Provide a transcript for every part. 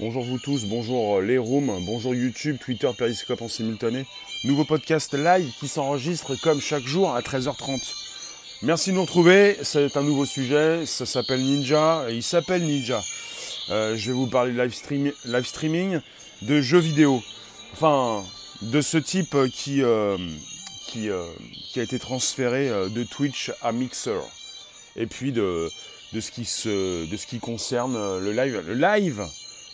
Bonjour vous tous, bonjour les rooms, bonjour YouTube, Twitter, Periscope en simultané. Nouveau podcast live qui s'enregistre comme chaque jour à 13h30. Merci de nous retrouver, c'est un nouveau sujet, ça s'appelle Ninja, il s'appelle Ninja. Euh, je vais vous parler de live, streaming, de jeux vidéo. Enfin, de ce type qui, euh, euh, a été transféré de Twitch à Mixer. Et puis de, ce, qui de ce qui concerne le live. Le live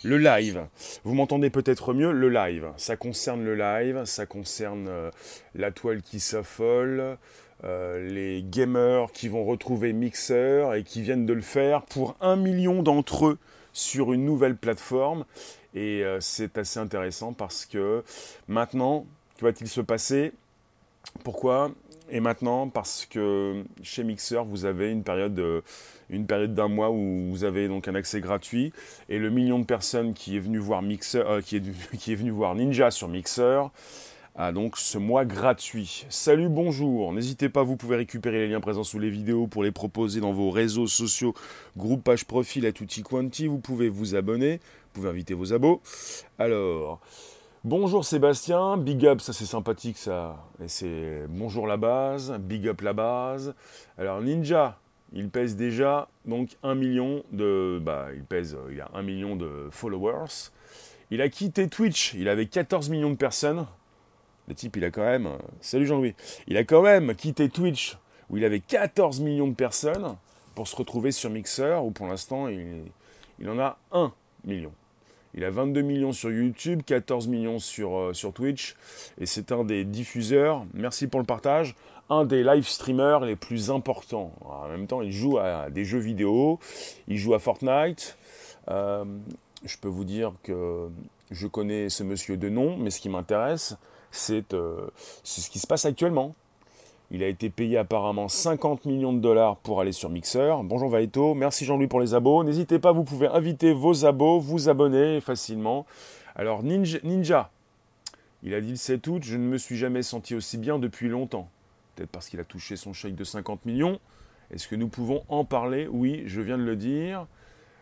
le live. Vous m'entendez peut-être mieux, le live. Ça concerne le live, ça concerne euh, la toile qui s'affole, euh, les gamers qui vont retrouver Mixer et qui viennent de le faire pour un million d'entre eux sur une nouvelle plateforme. Et euh, c'est assez intéressant parce que maintenant, que va-t-il se passer? Pourquoi? Et maintenant, parce que chez Mixer, vous avez une période une période d'un mois où vous avez donc un accès gratuit et le million de personnes qui est venu voir Mixer, euh, qui, est, qui est venu voir Ninja sur Mixer a donc ce mois gratuit. Salut, bonjour. N'hésitez pas, vous pouvez récupérer les liens présents sous les vidéos pour les proposer dans vos réseaux sociaux, groupe, page, profil à tutti quanti. Vous pouvez vous abonner, vous pouvez inviter vos abos. Alors, bonjour Sébastien, big up, ça c'est sympathique ça. Et c'est bonjour la base, big up la base. Alors Ninja, il pèse déjà donc un million de. Bah, il pèse, il a un million de followers. Il a quitté Twitch, il avait 14 millions de personnes. Le type, il a quand même. Salut Jean-Louis. Il a quand même quitté Twitch, où il avait 14 millions de personnes, pour se retrouver sur Mixer, où pour l'instant, il, il en a 1 million. Il a 22 millions sur YouTube, 14 millions sur, euh, sur Twitch, et c'est un des diffuseurs. Merci pour le partage un des live streamers les plus importants. en même temps, il joue à des jeux vidéo, il joue à Fortnite. Euh, je peux vous dire que je connais ce monsieur de nom, mais ce qui m'intéresse, c'est euh, ce qui se passe actuellement. Il a été payé apparemment 50 millions de dollars pour aller sur Mixer. Bonjour Vaito, merci Jean-Louis pour les abos. N'hésitez pas, vous pouvez inviter vos abos, vous abonner facilement. Alors Ninja, Ninja il a dit le 7 août, je ne me suis jamais senti aussi bien depuis longtemps peut-être parce qu'il a touché son chèque de 50 millions. Est-ce que nous pouvons en parler? Oui, je viens de le dire.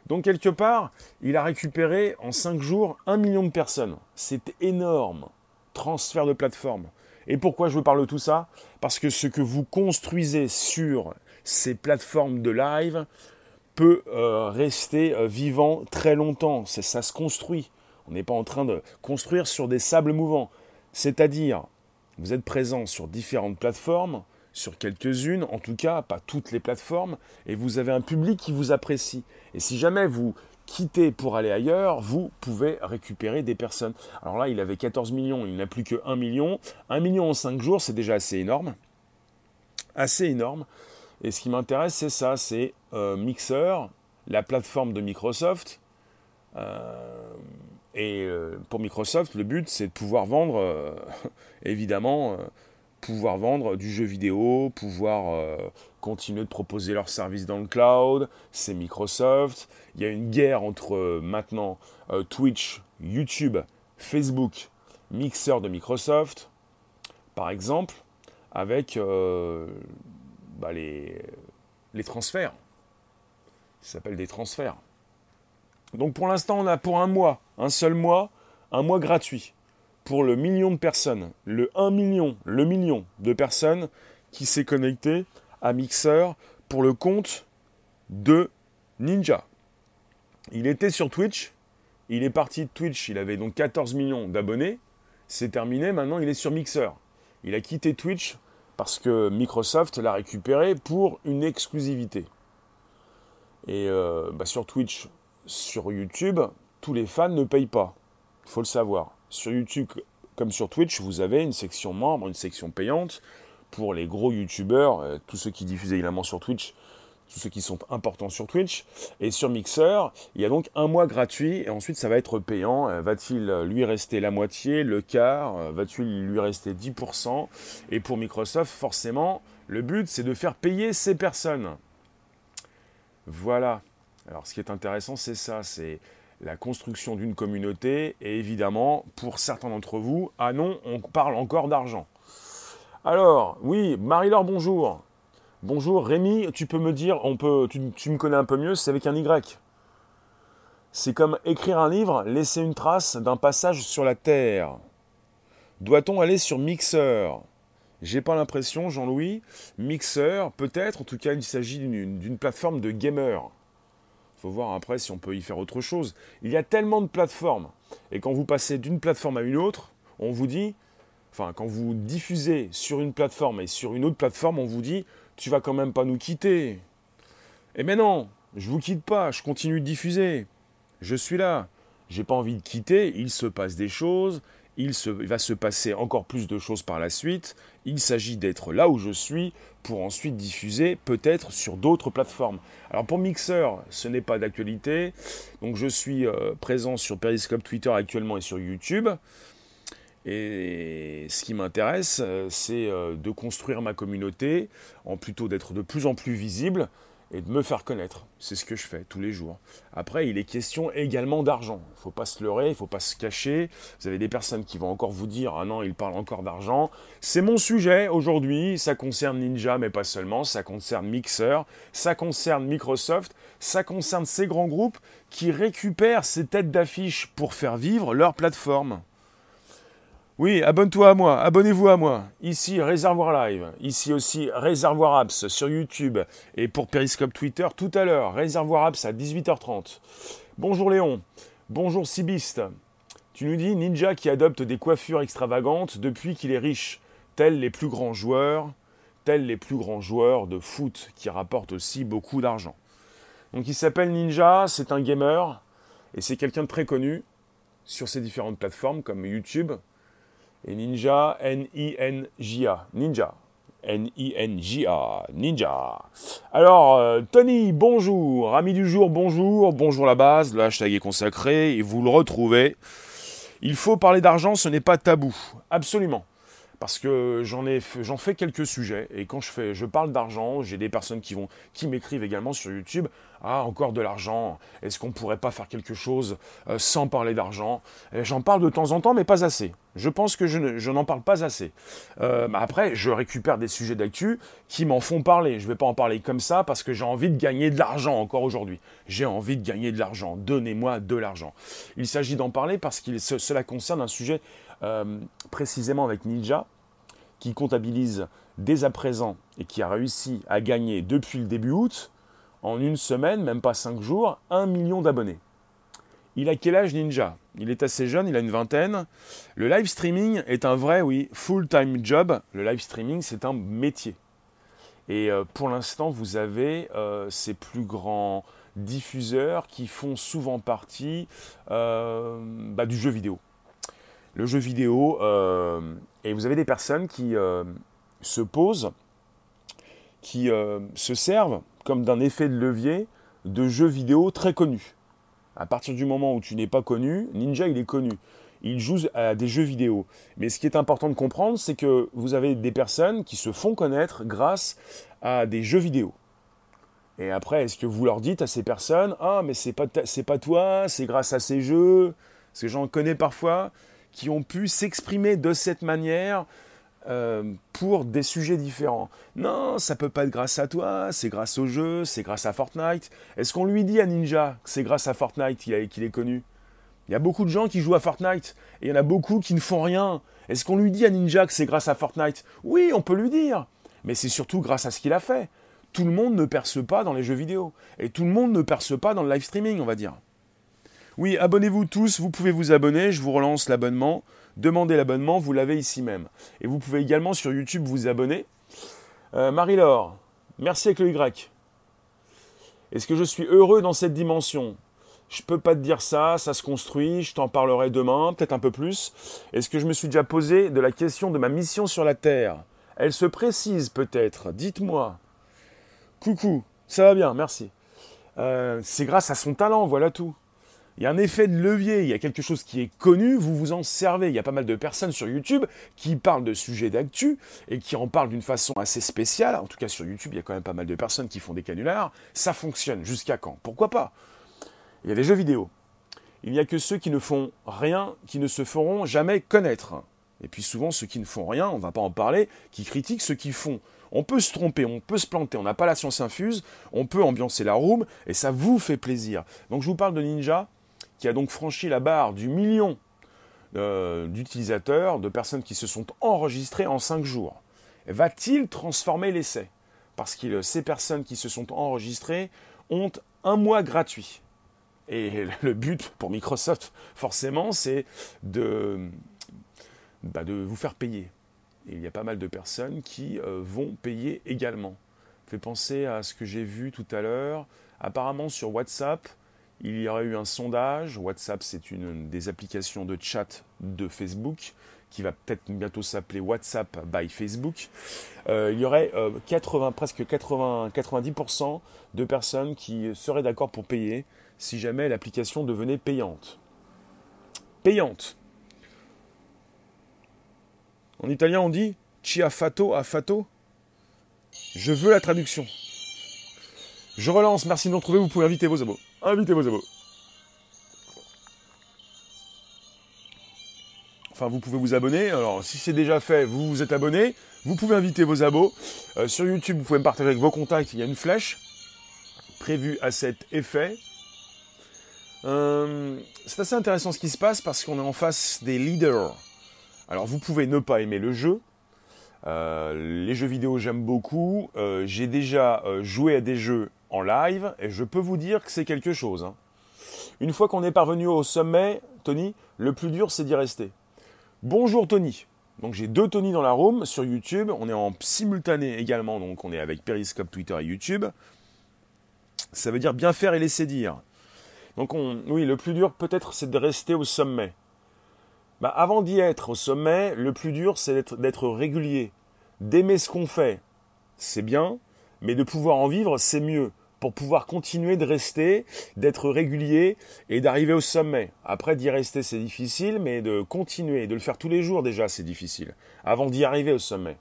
Donc quelque part, il a récupéré en 5 jours 1 million de personnes. C'est énorme. Transfert de plateforme. Et pourquoi je vous parle de tout ça? Parce que ce que vous construisez sur ces plateformes de live peut euh, rester euh, vivant très longtemps. Ça se construit. On n'est pas en train de construire sur des sables mouvants. C'est-à-dire, vous êtes présent sur différentes plateformes, sur quelques-unes, en tout cas, pas toutes les plateformes, et vous avez un public qui vous apprécie. Et si jamais vous quittez pour aller ailleurs, vous pouvez récupérer des personnes. Alors là, il avait 14 millions, il n'a plus que 1 million. 1 million en 5 jours, c'est déjà assez énorme. Assez énorme. Et ce qui m'intéresse, c'est ça, c'est euh, Mixer, la plateforme de Microsoft. Euh, et euh, pour Microsoft, le but, c'est de pouvoir vendre, évidemment, pouvoir vendre du jeu vidéo, pouvoir continuer de proposer leurs services dans le cloud. C'est Microsoft. Il y a une guerre entre maintenant Twitch, YouTube, Facebook, Mixer de Microsoft, par exemple, avec bah, les, les transferts. Ça s'appelle des transferts. Donc pour l'instant, on a pour un mois, un seul mois, un mois gratuit pour le million de personnes, le 1 million, le million de personnes qui s'est connecté à Mixer pour le compte de Ninja. Il était sur Twitch, il est parti de Twitch, il avait donc 14 millions d'abonnés, c'est terminé, maintenant il est sur Mixer. Il a quitté Twitch parce que Microsoft l'a récupéré pour une exclusivité. Et euh, bah, sur Twitch, sur YouTube, tous les fans ne payent pas. Il faut le savoir. Sur YouTube, comme sur Twitch, vous avez une section membre, une section payante pour les gros YouTubeurs, euh, tous ceux qui diffusent évidemment sur Twitch, tous ceux qui sont importants sur Twitch. Et sur Mixer, il y a donc un mois gratuit et ensuite ça va être payant. Euh, va-t-il lui rester la moitié, le quart? Euh, Va-t-il lui rester 10% Et pour Microsoft, forcément, le but c'est de faire payer ces personnes. Voilà. Alors ce qui est intéressant, c'est ça, c'est la construction d'une communauté, et évidemment, pour certains d'entre vous, ah non, on parle encore d'argent. Alors, oui, Marie-Laure, bonjour. Bonjour, Rémi, tu peux me dire, on peut, tu, me connais un peu mieux, c'est avec un Y. C'est comme écrire un livre, laisser une trace d'un passage sur la Terre. Doit-on aller sur Mixer J'ai pas l'impression, Jean-Louis. Mixer, peut-être, en tout cas, il s'agit d'une plateforme de gamers. Faut voir après si on peut y faire autre chose. Il y a tellement de plateformes. Et quand vous passez d'une plateforme à une autre, on vous dit, enfin, quand vous diffusez sur une plateforme et sur une autre plateforme, on vous dit, tu vas quand même pas nous quitter. Eh mais non, je vous quitte pas, je continue de diffuser je suis là. J'ai pas envie de quitter, il se passe des choses, il, va se passer encore plus de choses par la suite. Il s'agit d'être là où je suis pour ensuite diffuser peut-être sur d'autres plateformes. Alors pour Mixer, ce n'est pas d'actualité. Donc je suis euh, présent sur Periscope Twitter actuellement et sur YouTube. Et ce qui m'intéresse, euh, c'est euh, de construire ma communauté, en plutôt d'être de plus en plus visible et de me faire connaître. C'est ce que je fais tous les jours. Après, il est question également d'argent. Il ne faut pas se leurrer, il ne faut pas se cacher. Vous avez des personnes qui vont encore vous dire Ah non, il parle encore d'argent. C'est mon sujet aujourd'hui. Ça concerne Ninja, mais pas seulement. Ça concerne Mixer, ça concerne Microsoft, ça concerne ces grands groupes qui récupèrent ces têtes d'affiche pour faire vivre leur plateforme. Oui, abonne-toi à moi, abonnez-vous à moi. Ici Réservoir Live, ici aussi Réservoir Apps sur YouTube et pour Periscope Twitter tout à l'heure, Réservoir Apps à 18h30. Bonjour Léon, bonjour Sibiste. Tu nous dis Ninja qui adopte des coiffures extravagantes depuis qu'il est riche, tels les plus grands joueurs, tels les plus grands joueurs de foot qui rapportent aussi beaucoup d'argent. Donc il s'appelle Ninja, c'est un gamer et c'est quelqu'un de très connu sur ces différentes plateformes comme YouTube, et Ninja, N-I-N-J-A. Ninja. N-I-N-J-A. Ninja. Alors, euh, Tony, bonjour. Ami du jour, bonjour. Bonjour la base. Le hashtag est consacré et vous le retrouvez. Il faut parler d'argent, ce n'est pas tabou. Absolument parce que j'en ai j'en fais quelques sujets et quand je fais je parle d'argent, j'ai des personnes qui vont qui m'écrivent également sur YouTube "Ah, encore de l'argent, est-ce qu'on pourrait pas faire quelque chose euh, sans parler d'argent? J'en parle de temps en temps mais pas assez. Je pense que je, n'en parle pas assez. Euh, après, je récupère des sujets d'actu qui m'en font parler. Je ne vais pas en parler comme ça parce que j'ai envie de gagner de l'argent encore aujourd'hui. J'ai envie de gagner de l'argent. Donnez-moi de l'argent. Il s'agit d'en parler parce que cela concerne un sujet euh, précisément avec Ninja, qui comptabilise dès à présent et qui a réussi à gagner depuis le début août, en une semaine, même pas cinq jours, un million d'abonnés. Il a quel âge Ninja? Il est assez jeune, il a une vingtaine. Le live streaming est un vrai, oui, full-time job. Le live streaming, c'est un métier. Et euh, pour l'instant, vous avez euh, ces plus grands diffuseurs qui font souvent partie bah, du jeu vidéo le jeu vidéo, euh, et vous avez des personnes qui euh, se posent, qui euh, se servent comme d'un effet de levier de jeux vidéo très connus. À partir du moment où tu n'es pas connu, Ninja il est connu. Il joue à des jeux vidéo. Mais ce qui est important de comprendre, c'est que vous avez des personnes qui se font connaître grâce à des jeux vidéo. Et après, est-ce que vous leur dites à ces personnes, ah mais c'est pas toi, c'est grâce à ces jeux, parce que j'en connais parfois, qui ont pu s'exprimer de cette manière euh, pour des sujets différents. Non, ça peut pas être grâce à toi, c'est grâce au jeu, c'est grâce à Fortnite. Est-ce qu'on lui dit à Ninja que c'est grâce à Fortnite qu'il est connu? Il y a beaucoup de gens qui jouent à Fortnite et il y en a beaucoup qui ne font rien. Est-ce qu'on lui dit à Ninja que c'est grâce à Fortnite? Oui, on peut lui dire. Mais c'est surtout grâce à ce qu'il a fait. Tout le monde ne perce pas dans les jeux vidéo. Et tout le monde ne perce pas dans le live streaming, on va dire. Oui, abonnez-vous tous, vous pouvez vous abonner, je vous relance l'abonnement. Demandez l'abonnement, vous l'avez ici même. Et vous pouvez également sur YouTube vous abonner. Euh, Marie-Laure, merci avec le Y. Est-ce que je suis heureux dans cette dimension? Je peux pas te dire ça, ça se construit, je t'en parlerai demain, peut-être un peu plus. Est-ce que je me suis déjà posé de la question de ma mission sur la Terre? Elle se précise peut-être, dites-moi. Coucou, ça va bien, merci. Euh, c'est grâce à son talent, voilà tout. Il y a un effet de levier, il y a quelque chose qui est connu, vous vous en servez. Il y a pas mal de personnes sur YouTube qui parlent de sujets d'actu et qui en parlent d'une façon assez spéciale. En tout cas, sur YouTube, il y a quand même pas mal de personnes qui font des canulars. Ça fonctionne. Jusqu'à quand? Pourquoi pas? Il y a des jeux vidéo. Il n'y a que ceux qui ne font rien, qui ne se feront jamais connaître. Et puis souvent, ceux qui ne font rien, on ne va pas en parler, qui critiquent ceux qui font. On peut se tromper, on peut se planter, on n'a pas la science infuse, on peut ambiancer la room, et ça vous fait plaisir. Donc je vous parle de Ninja, qui a donc franchi la barre du million euh, d'utilisateurs, de personnes qui se sont enregistrées en 5 jours, va-t-il transformer l'essai? Parce que ces personnes qui se sont enregistrées ont un mois gratuit. Et le but pour Microsoft, forcément, c'est de, bah, de vous faire payer. Et il y a pas mal de personnes qui euh, vont payer également. Fait penser à ce que j'ai vu tout à l'heure. Apparemment sur WhatsApp, il y aurait eu un sondage. WhatsApp, c'est une des applications de chat de Facebook qui va peut-être bientôt s'appeler WhatsApp by Facebook. Euh, il y aurait 80, euh, presque 80, 90% de personnes qui seraient d'accord pour payer si jamais l'application devenait payante. Payante. En italien, on dit fato a fato. Je veux la traduction. Je relance, merci de nous retrouver, vous pouvez inviter vos abos. Invitez vos abos. Enfin, vous pouvez vous abonner. Alors, si c'est déjà fait, vous vous êtes abonné. Vous pouvez inviter vos abos. Euh, sur YouTube, vous pouvez me partager avec vos contacts. Il y a une flèche prévue à cet effet. Euh, c'est assez intéressant ce qui se passe parce qu'on est en face des leaders. Alors vous pouvez ne pas aimer le jeu. Euh, les jeux vidéo j'aime beaucoup. J'ai déjà joué à des jeux en live et je peux vous dire que c'est quelque chose. Hein. Une fois qu'on est parvenu au sommet, Tony, le plus dur c'est d'y rester. Bonjour Tony. Donc j'ai deux Tony dans la room sur YouTube. On est en simultané également, donc on est avec Periscope, Twitter et YouTube. Ça veut dire bien faire et laisser dire. Donc oui, le plus dur peut-être c'est de rester au sommet. Bah, avant d'y être au sommet, le plus dur c'est d'être régulier, d'aimer ce qu'on fait. C'est bien, mais de pouvoir en vivre, c'est mieux. Pour pouvoir continuer de rester, d'être régulier et d'arriver au sommet. Après d'y rester c'est difficile, mais de continuer, de le faire tous les jours déjà c'est difficile. Avant d'y arriver au sommet.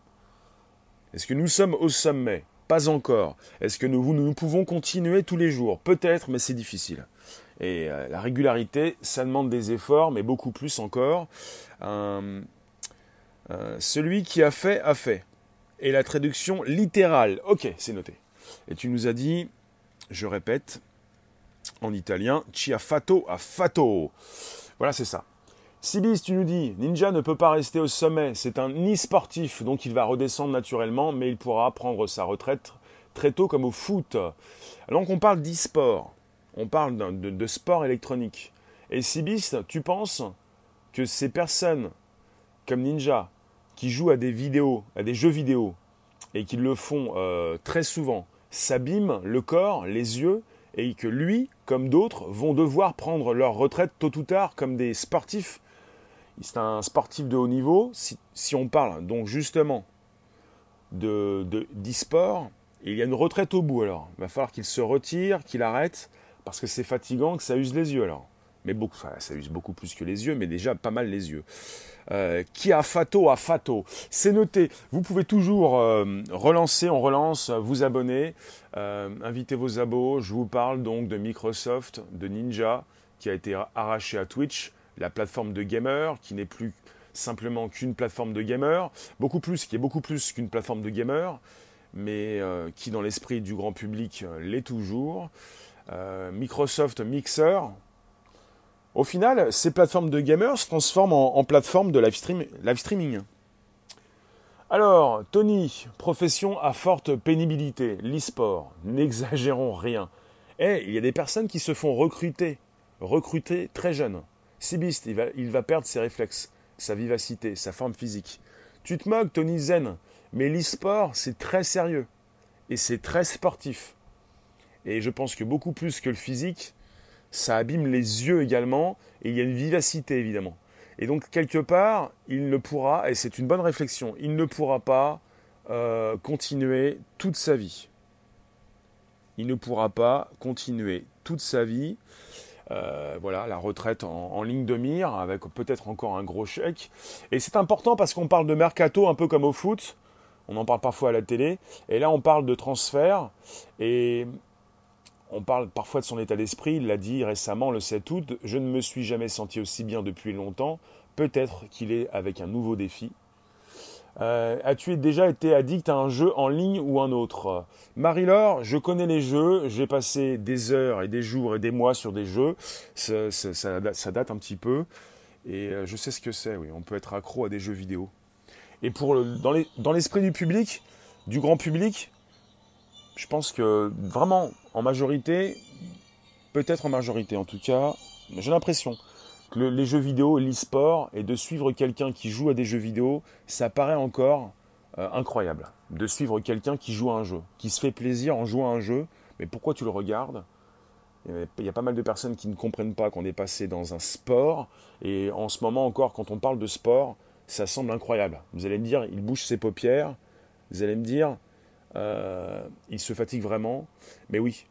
Est-ce que nous sommes au sommet? Pas encore. Est-ce que nous, nous pouvons continuer tous les jours? Peut-être, mais c'est difficile. Et euh, la régularité, ça demande des efforts, mais beaucoup plus encore. Euh, euh, celui qui a fait, a fait. Et la traduction littérale. Ok, c'est noté. Et tu nous as dit, je répète, en italien, ci a fatto. Voilà, c'est ça. Sibis, tu nous dis, Ninja ne peut pas rester au sommet, c'est un e-sportif, donc il va redescendre naturellement, mais il pourra prendre sa retraite très tôt comme au foot. Alors qu'on parle d'e-sport, on parle de, sport électronique. Et Sibis, tu penses que ces personnes comme Ninja, qui jouent à des vidéos, à des jeux vidéo, et qui le font euh, très souvent, s'abîment le corps, les yeux, et que lui, comme d'autres, vont devoir prendre leur retraite tôt ou tard comme des sportifs. C'est un sportif de haut niveau. Si, on parle donc justement de d'e-sport, il y a une retraite au bout alors. Il va falloir qu'il se retire, qu'il arrête, parce que c'est fatigant, que ça use les yeux alors. Mais beaucoup, ça use beaucoup plus que les yeux, mais déjà pas mal les yeux. Euh, qui a fato a fato. C'est noté. Vous pouvez toujours euh, relancer, on relance, vous abonner, euh, inviter vos abos. Je vous parle donc de Microsoft, de Ninja, qui a été arraché à Twitch, la plateforme de gamer, qui n'est plus simplement qu'une plateforme de gamer, beaucoup plus, qui est beaucoup plus qu'une plateforme de gamer, mais qui dans l'esprit du grand public l'est toujours. Euh, Microsoft Mixer, au final, ces plateformes de gamers se transforment en, plateformes de live, streaming. Alors, Tony, profession à forte pénibilité, l'e-sport, n'exagérons rien. Eh, il y a des personnes qui se font recruter, recruter très jeunes. Sibiste, il va, il va perdre ses réflexes, sa vivacité, sa forme physique. Tu te moques, Tony Zen, mais l'e-sport, c'est très sérieux. Et c'est très sportif. Et je pense que beaucoup plus que le physique, ça abîme les yeux également, et il y a une vivacité évidemment. Et donc quelque part, il ne pourra, et c'est une bonne réflexion, il ne pourra pas euh, continuer toute sa vie. Il ne pourra pas continuer toute sa vie. Euh, voilà, la retraite en, en, ligne de mire, avec peut-être encore un gros chèque. Et c'est important parce qu'on parle de mercato un peu comme au foot. On en parle parfois à la télé. Et là, on parle de transfert. Et on parle parfois de son état d'esprit, il l'a dit récemment le 7 août, je ne me suis jamais senti aussi bien depuis longtemps, peut-être qu'il est avec un nouveau défi. Euh, as-tu déjà été addict à un jeu en ligne ou un autre? Marie-Laure, je connais les jeux, j'ai passé des heures et des jours et des mois sur des jeux, ça, date un petit peu, et euh, je sais ce que c'est, oui, on peut être accro à des jeux vidéo. Et pour dans l'esprit du public, du grand public, je pense que vraiment, en majorité, peut-être en majorité en tout cas, j'ai l'impression que les jeux vidéo, l'e-sport, et de suivre quelqu'un qui joue à des jeux vidéo, ça paraît encore euh, incroyable. De suivre quelqu'un qui joue à un jeu, qui se fait plaisir en jouant à un jeu, mais pourquoi tu le regardes? Il y a pas mal de personnes qui ne comprennent pas qu'on est passé dans un sport, et en ce moment encore, quand on parle de sport, ça semble incroyable. Vous allez me dire, il bouge ses paupières, vous allez me dire, euh, il se fatigue vraiment, mais oui,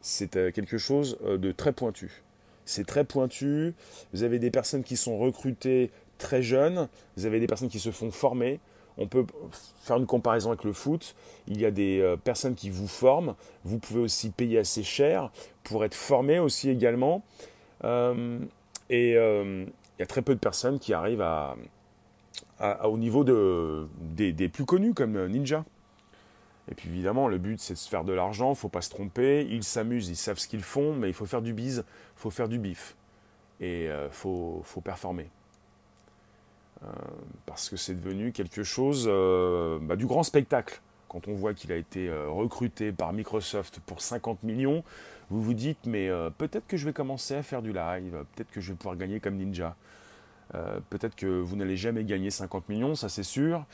c'est euh, quelque chose de très pointu c'est très pointu. Vous avez des personnes qui sont recrutées très jeunes, vous avez des personnes qui se font former. On peut faire une comparaison avec le foot. Il y a des euh, personnes qui vous forment. Vous pouvez aussi payer assez cher pour être formé aussi également. Euh, et euh, il y a très peu de personnes qui arrivent au niveau de, des plus connus comme Ninja. Et puis évidemment, le but c'est de se faire de l'argent, faut pas se tromper. Ils s'amusent, ils savent ce qu'ils font, mais il faut faire du bise, faut faire du bif. Et il euh, faut, performer. Euh, parce que c'est devenu quelque chose euh, bah, du grand spectacle. Quand on voit qu'il a été recruté par Microsoft pour 50 millions, vous vous dites, mais peut-être que je vais commencer à faire du live, peut-être que je vais pouvoir gagner comme Ninja. Euh, peut-être que vous n'allez jamais gagner 50 millions, ça c'est sûr.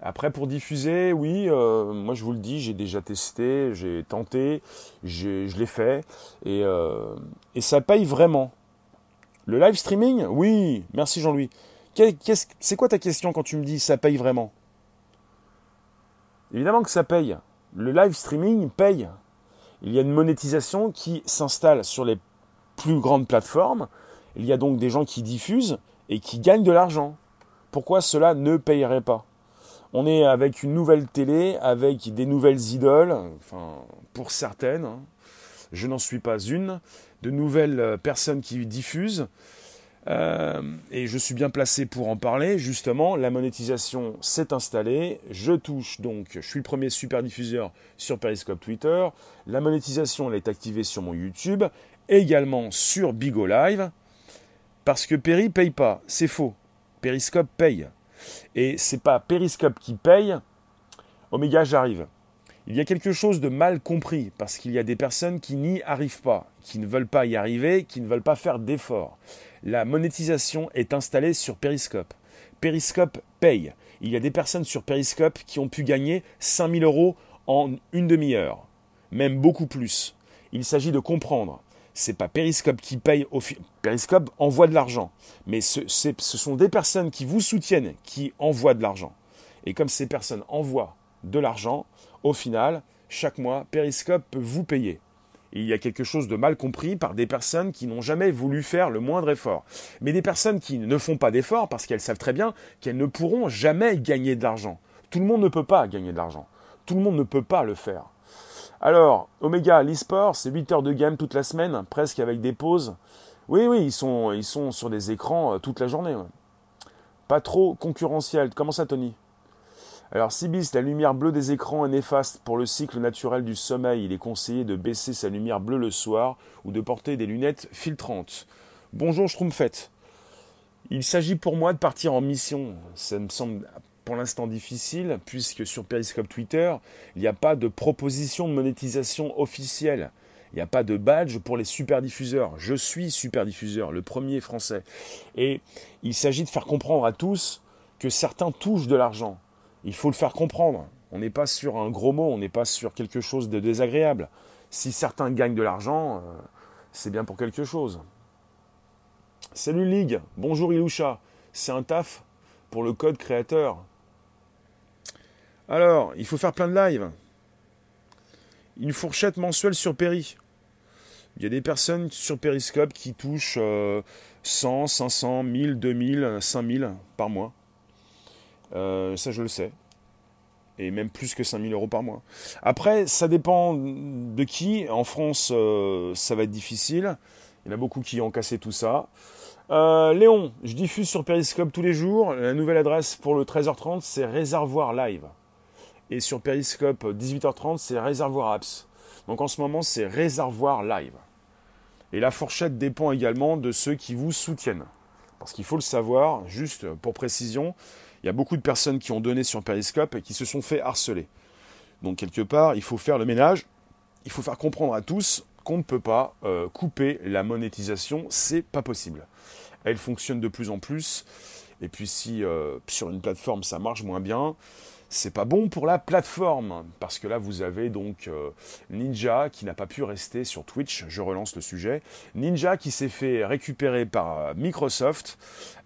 Après, pour diffuser, oui, euh, moi je vous le dis, j'ai déjà testé, j'ai tenté, je l'ai fait, euh, et, ça paye vraiment. Le live streaming, oui, merci Jean-Louis. C'est quoi ta question quand tu me dis ça paye vraiment? Évidemment que ça paye. Le live streaming paye. Il y a une monétisation qui s'installe sur les plus grandes plateformes. Il y a donc des gens qui diffusent et qui gagnent de l'argent. Pourquoi cela ne payerait pas? On est avec une nouvelle télé, avec des nouvelles idoles, pour certaines, hein. je n'en suis pas une, de nouvelles euh, personnes qui diffusent. Euh, et je suis bien placé pour en parler. Justement, la monétisation s'est installée. Je touche donc, je suis le premier super diffuseur sur Periscope Twitter. La monétisation, elle est activée sur mon YouTube, également sur Bigo Live. Parce que Peri paye pas, c'est faux. Periscope paye. Et c'est pas Periscope qui paye. Oméga, j'arrive. Il y a quelque chose de mal compris parce qu'il y a des personnes qui n'y arrivent pas, qui ne veulent pas y arriver, qui ne veulent pas faire d'efforts. La monétisation est installée sur Periscope. Periscope paye. Il y a des personnes sur Periscope qui ont pu gagner 5000 euros en une demi-heure, même beaucoup plus. Il s'agit de comprendre c'est pas Periscope qui paye. Au Periscope envoie de l'argent. Mais ce, sont des personnes qui vous soutiennent qui envoient de l'argent. Et comme ces personnes envoient de l'argent, au final, chaque mois, Periscope peut vous payer. il y a quelque chose de mal compris par des personnes qui n'ont jamais voulu faire le moindre effort. Mais des personnes qui ne font pas d'effort parce qu'elles savent très bien qu'elles ne pourront jamais gagner de l'argent. Tout le monde ne peut pas gagner de l'argent. Tout le monde ne peut pas le faire. Alors, Omega, l'e-sport, c'est 8 heures de game toute la semaine, presque avec des pauses. Oui, oui, ils sont, ils sont sur des écrans euh, toute la journée. Pas trop concurrentiel. Comment ça, Tony? Alors, Sibis, la lumière bleue des écrans est néfaste pour le cycle naturel du sommeil. Il est conseillé de baisser sa lumière bleue le soir ou de porter des lunettes filtrantes. Bonjour Schtroumpfette. Il s'agit pour moi de partir en mission. Ça me semble pour l'instant difficile, puisque sur Periscope Twitter, il n'y a pas de proposition de monétisation officielle. Il n'y a pas de badge pour les super diffuseurs. Je suis super diffuseur, le premier français. Et il s'agit de faire comprendre à tous que certains touchent de l'argent. Il faut le faire comprendre. On n'est pas sur un gros mot, on n'est pas sur quelque chose de désagréable. Si certains gagnent de l'argent, euh, c'est bien pour quelque chose. Salut Ligue, bonjour Iloucha. C'est un taf pour le code créateur. Alors, il faut faire plein de lives. Une fourchette mensuelle sur Péri. Il y a des personnes sur Periscope qui touchent 100, 500, 1000, 2000, 5000 par mois. Euh, ça, je le sais. Et même plus que 5000 euros par mois. Après, ça dépend de qui. En France, euh, ça va être difficile. Il y en a beaucoup qui ont cassé tout ça. Euh, Léon, je diffuse sur Periscope tous les jours. La nouvelle adresse pour le 13h30, c'est Réservoir Live. Et sur Periscope 18h30, c'est Réservoir Apps. Donc en ce moment, c'est Réservoir Live. Et la fourchette dépend également de ceux qui vous soutiennent. Parce qu'il faut le savoir, juste pour précision, il y a beaucoup de personnes qui ont donné sur Periscope et qui se sont fait harceler. Donc quelque part, il faut faire le ménage, il faut faire comprendre à tous qu'on ne peut pas euh, couper la monétisation, c'est pas possible. Elle fonctionne de plus en plus, et puis si euh, sur une plateforme ça marche moins bien, c'est pas bon pour la plateforme parce que là vous avez donc euh, Ninja qui n'a pas pu rester sur Twitch. Je relance le sujet. Ninja qui s'est fait récupérer par euh, Microsoft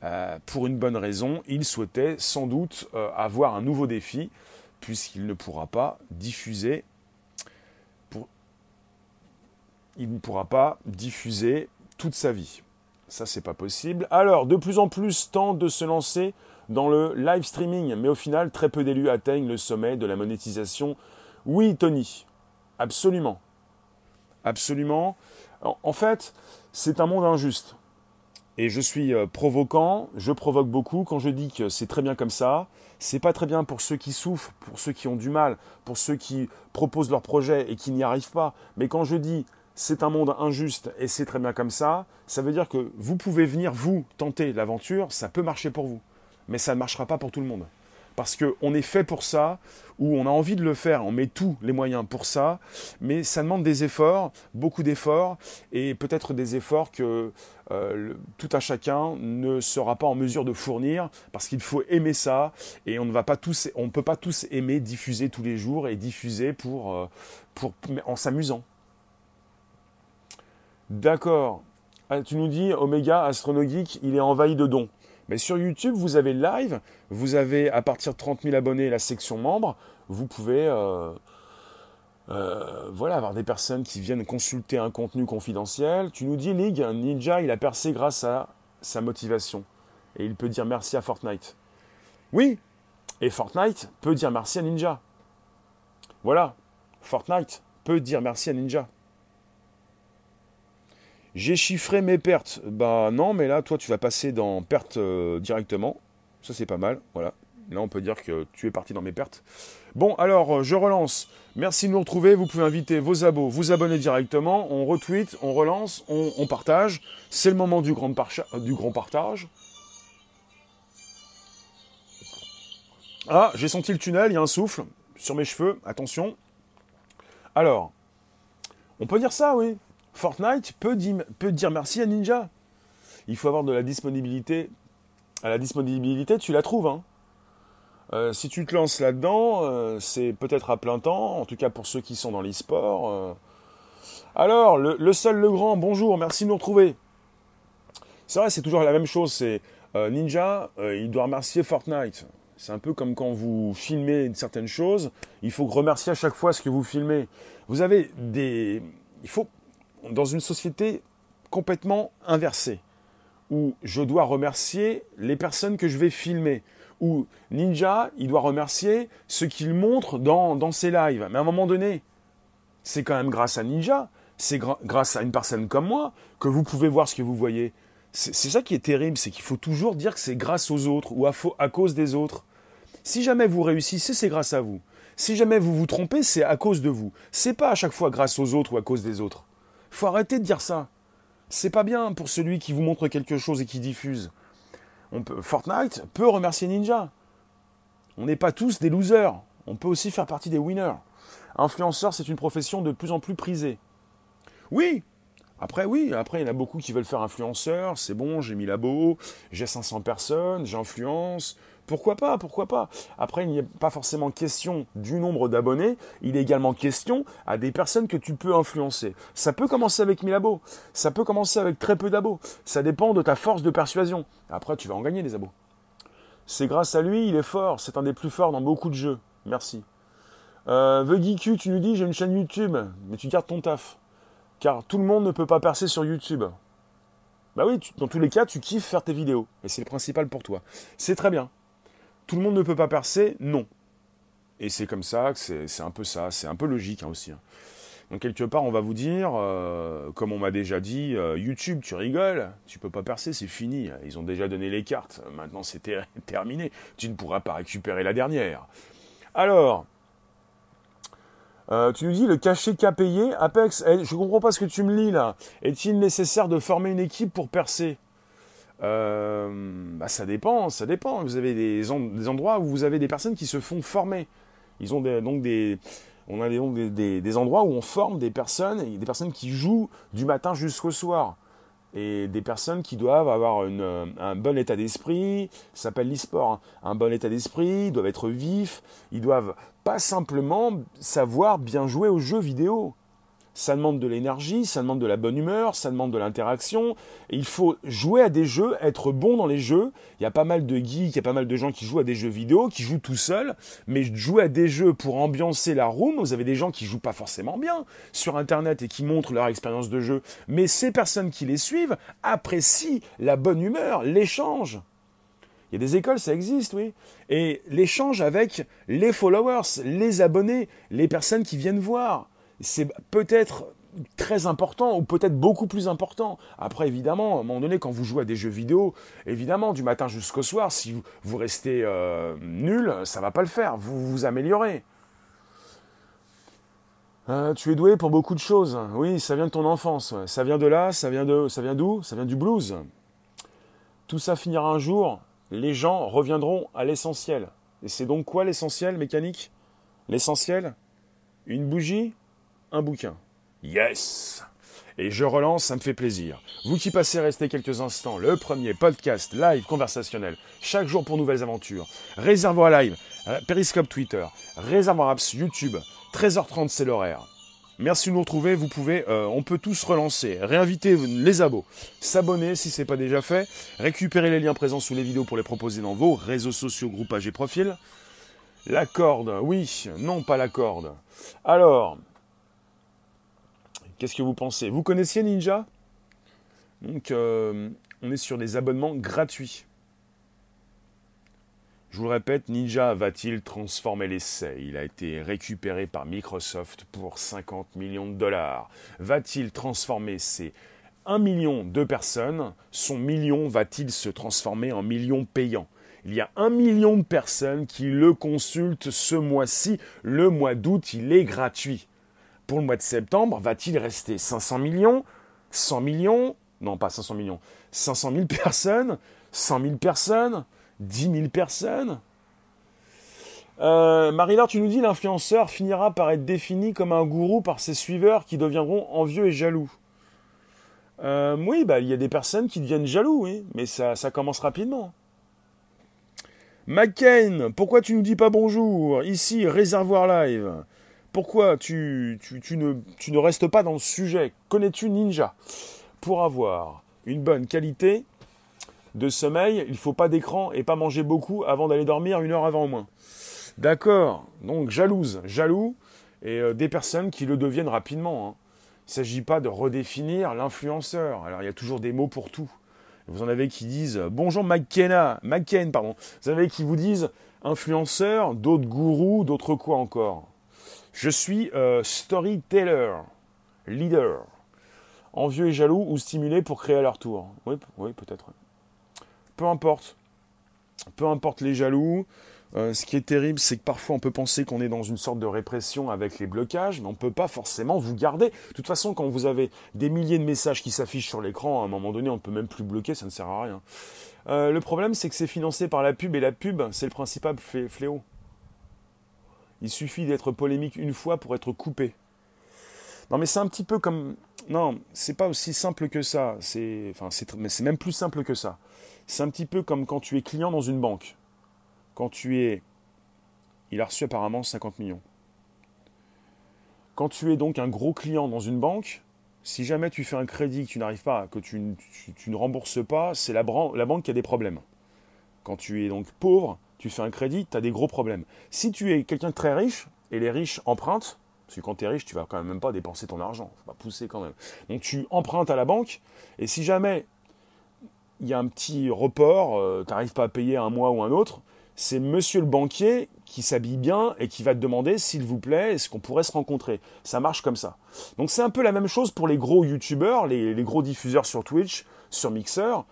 euh, pour une bonne raison. Il souhaitait sans doute avoir un nouveau défi puisqu'il ne pourra pas diffuser. Il ne pourra pas diffuser toute sa vie. Ça c'est pas possible. Alors de plus en plus tente de se lancer dans le live streaming, mais au final, très peu d'élus atteignent le sommet de la monétisation. Oui, Tony, absolument. Absolument. En fait, c'est un monde injuste. Et je suis euh, provoquant, je provoque beaucoup quand je dis que c'est très bien comme ça. C'est pas très bien pour ceux qui souffrent, pour ceux qui ont du mal, pour ceux qui proposent leur projet et qui n'y arrivent pas. Mais quand je dis c'est un monde injuste et c'est très bien comme ça, ça veut dire que vous pouvez venir vous tenter l'aventure, ça peut marcher pour vous mais ça ne marchera pas pour tout le monde. Parce qu'on est fait pour ça, ou on a envie de le faire, on met tous les moyens pour ça, mais ça demande des efforts, beaucoup d'efforts, et peut-être des efforts que euh, tout un chacun ne sera pas en mesure de fournir, parce qu'il faut aimer ça, et on ne va pas tous, on peut pas tous aimer diffuser tous les jours et diffuser pour, euh, en s'amusant. D'accord. Ah, tu nous dis Omega Astronogeek, il est envahi de dons. Mais sur YouTube, vous avez live, vous avez à partir de 30 000 abonnés la section membres, vous pouvez euh, euh, voilà, avoir des personnes qui viennent consulter un contenu confidentiel. Tu nous dis, League, Ninja, il a percé grâce à sa motivation. Et il peut dire merci à Fortnite. Oui, et Fortnite peut dire merci à Ninja. Voilà, Fortnite peut dire merci à Ninja. J'ai chiffré mes pertes. Bah non, mais là, toi, tu vas passer dans pertes euh, directement. Ça, c'est pas mal. Voilà. Là, on peut dire que tu es parti dans mes pertes. Bon, alors, euh, je relance. Merci de nous retrouver. Vous pouvez inviter vos abos, vous abonner directement. On retweet, on relance, on, partage. C'est le moment du grand, du grand partage. Ah, j'ai senti le tunnel, il y a un souffle sur mes cheveux. Attention. Alors, on peut dire ça, oui. Fortnite peut, dire merci à Ninja. Il faut avoir de la disponibilité. À la disponibilité, tu la trouves. Hein. Euh, si tu te lances là-dedans, euh, c'est peut-être à plein temps, en tout cas pour ceux qui sont dans l'e-sport. Euh. Alors, le, seul, le grand, bonjour, merci de nous retrouver. C'est vrai, c'est toujours la même chose. C'est Ninja, il doit remercier Fortnite. C'est un peu comme quand vous filmez une certaine chose, il faut remercier à chaque fois ce que vous filmez. Vous avez des, il faut dans une société complètement inversée, où je dois remercier les personnes que je vais filmer, où Ninja, il doit remercier ce qu'il montre dans, dans ses lives. Mais à un moment donné, c'est quand même grâce à Ninja, c'est grâce à une personne comme moi que vous pouvez voir ce que vous voyez. C'est ça qui est terrible, c'est qu'il faut toujours dire que c'est grâce aux autres ou à, à cause des autres. Si jamais vous réussissez, c'est grâce à vous. Si jamais vous vous trompez, c'est à cause de vous. C'est pas à chaque fois grâce aux autres ou à cause des autres faut arrêter de dire ça. C'est pas bien pour celui qui vous montre quelque chose et qui diffuse. On peut, Fortnite peut remercier Ninja. On n'est pas tous des losers. On peut aussi faire partie des winners. Influenceur, c'est une profession de plus en plus prisée. Oui, après, oui, après, il y en a beaucoup qui veulent faire influenceur. C'est bon, j'ai mis labo, j'ai 500 personnes, j'influence, pourquoi pas, pourquoi pas Après, il n'y a pas forcément question du nombre d'abonnés, il est également question à des personnes que tu peux influencer. Ça peut commencer avec 1000 abos, ça peut commencer avec très peu d'abos, ça dépend de ta force de persuasion. Après, tu vas en gagner des abos. C'est grâce à lui, il est fort, c'est un des plus forts dans beaucoup de jeux. Merci. Euh, tu nous dis j'ai une chaîne YouTube, mais tu gardes ton taf. Car tout le monde ne peut pas percer sur YouTube. Bah oui, dans tous les cas, tu kiffes faire tes vidéos. Et c'est le principal pour toi. C'est très bien. Tout le monde ne peut pas percer Non. Et c'est comme ça, c'est un peu ça, c'est un peu logique hein, aussi. Hein. Donc quelque part, on va vous dire, euh, comme on m'a déjà dit, euh, YouTube, tu rigoles, tu peux pas percer, c'est fini. Ils ont déjà donné les cartes. Maintenant, c'est terminé. Tu ne pourras pas récupérer la dernière. Alors, euh, tu nous dis le cachet qu'a payé Apex. Eh, je comprends pas ce que tu me lis là. Est-il nécessaire de former une équipe pour percer? Bah, ça dépend, ça dépend. Vous avez des, des, endroits où vous avez des personnes qui se font former. Ils ont donc des, on a donc des, endroits où on forme des personnes, des personnes qui jouent du matin jusqu'au soir. Et des personnes qui doivent avoir un bon état d'esprit, ça s'appelle l'e-sport, hein. un bon état d'esprit, ils doivent être vifs, ils doivent pas simplement savoir bien jouer aux jeux vidéo ça demande de l'énergie, ça demande de la bonne humeur, ça demande de l'interaction. Il faut jouer à des jeux, être bon dans les jeux. Il y a pas mal de geeks, il y a pas mal de gens qui jouent à des jeux vidéo, qui jouent tout seuls, mais jouer à des jeux pour ambiancer la room. Vous avez des gens qui jouent pas forcément bien sur Internet et qui montrent leur expérience de jeu. Mais ces personnes qui les suivent apprécient la bonne humeur, l'échange. Il y a des écoles, ça existe, oui. Et l'échange avec les followers, les abonnés, les personnes qui viennent voir c'est peut-être très important ou peut-être beaucoup plus important. Après, évidemment, à un moment donné, quand vous jouez à des jeux vidéo, évidemment, du matin jusqu'au soir, si vous, restez euh, nul, ça va pas le faire. Vous vous améliorez. Euh, tu es doué pour beaucoup de choses. Oui, ça vient de ton enfance. Ça vient de là, ça vient de, ça vient d'où? Ça vient du blues. Tout ça finira un jour. Les gens reviendront à l'essentiel. Et c'est donc quoi l'essentiel mécanique? L'essentiel? Une bougie? Un bouquin. Yes Et je relance, ça me fait plaisir. Vous qui passez rester quelques instants, le premier podcast live conversationnel, chaque jour pour nouvelles aventures. Réservoir live, euh, Periscope Twitter, Réservoir Apps YouTube, 13h30 c'est l'horaire. Merci de nous retrouver. Vous pouvez, euh, on peut tous relancer, réinviter les abos, s'abonner si ce n'est pas déjà fait, récupérer les liens présents sous les vidéos pour les proposer dans vos réseaux sociaux, groupages et profils. La corde, oui, non pas la corde. Alors, Qu'est-ce que vous pensez? Vous connaissiez Ninja? Donc, euh, on est sur des abonnements gratuits. Je vous répète, Ninja va-t-il transformer l'essai Il a été récupéré par Microsoft pour 50 millions de dollars. Va-t-il transformer ces 1 million de personnes? Son million va-t-il se transformer en million payant il y a un million de personnes qui le consultent ce mois-ci. Le mois d'août, il est gratuit pour le mois de septembre, va-t-il rester 500 millions 100 millions Non, pas 500 millions. 500 000 personnes 100 000 personnes 10 000 personnes? Euh, Marie-Laure, tu nous dis l'influenceur finira par être défini comme un gourou par ses suiveurs qui deviendront envieux et jaloux. Euh, oui, bah, il y a des personnes qui deviennent jaloux, oui, mais ça, ça commence rapidement. McCain, pourquoi tu nous dis pas bonjour? Ici, Réservoir Live. Pourquoi tu, ne, restes pas dans le sujet Connais-tu Ninja? Pour avoir une bonne qualité de sommeil, il ne faut pas d'écran et pas manger beaucoup avant d'aller dormir une heure avant au moins. D'accord. Donc jalouse, jaloux et euh, des personnes qui le deviennent rapidement. Hein. Il ne s'agit pas de redéfinir l'influenceur. Alors il y a toujours des mots pour tout. Vous en avez qui disent bonjour McKenna, McCain, pardon. Vous en avez qui vous disent influenceur, d'autres gourous, d'autres quoi encore? Je suis euh, storyteller, leader, envieux et jaloux ou stimulé pour créer à leur tour. Oui, oui peut-être. Peu importe. Peu importe les jaloux. Euh, ce qui est terrible, c'est que parfois on peut penser qu'on est dans une sorte de répression avec les blocages, mais on ne peut pas forcément vous garder. De toute façon, quand vous avez des milliers de messages qui s'affichent sur l'écran, à un moment donné, on ne peut même plus bloquer, ça ne sert à rien. Euh, le problème, c'est que c'est financé par la pub, et la pub, c'est le principal fléau. Il suffit d'être polémique une fois pour être coupé. Non, mais c'est un petit peu comme. Non, c'est pas aussi simple que ça. C'est, mais c'est même plus simple que ça. C'est un petit peu comme quand tu es client dans une banque. Quand tu es. Il a reçu apparemment 50 millions. Quand tu es donc un gros client dans une banque, si jamais tu fais un crédit que tu n'arrives pas, que tu, ne rembourses pas, c'est la banque qui a des problèmes. Quand tu es donc pauvre, tu fais un crédit, tu as des gros problèmes. Si tu es quelqu'un de très riche, et les riches empruntent, parce que quand tu es riche, tu vas quand même pas dépenser ton argent, ça va pousser quand même. Donc tu empruntes à la banque, et si jamais il y a un petit report, euh, tu n'arrives pas à payer un mois ou un autre, c'est monsieur le banquier qui s'habille bien et qui va te demander, s'il vous plaît, est-ce qu'on pourrait se rencontrer? Ça marche comme ça. Donc c'est un peu la même chose pour les gros youtubeurs, les, les gros diffuseurs sur Twitch, sur Mixer.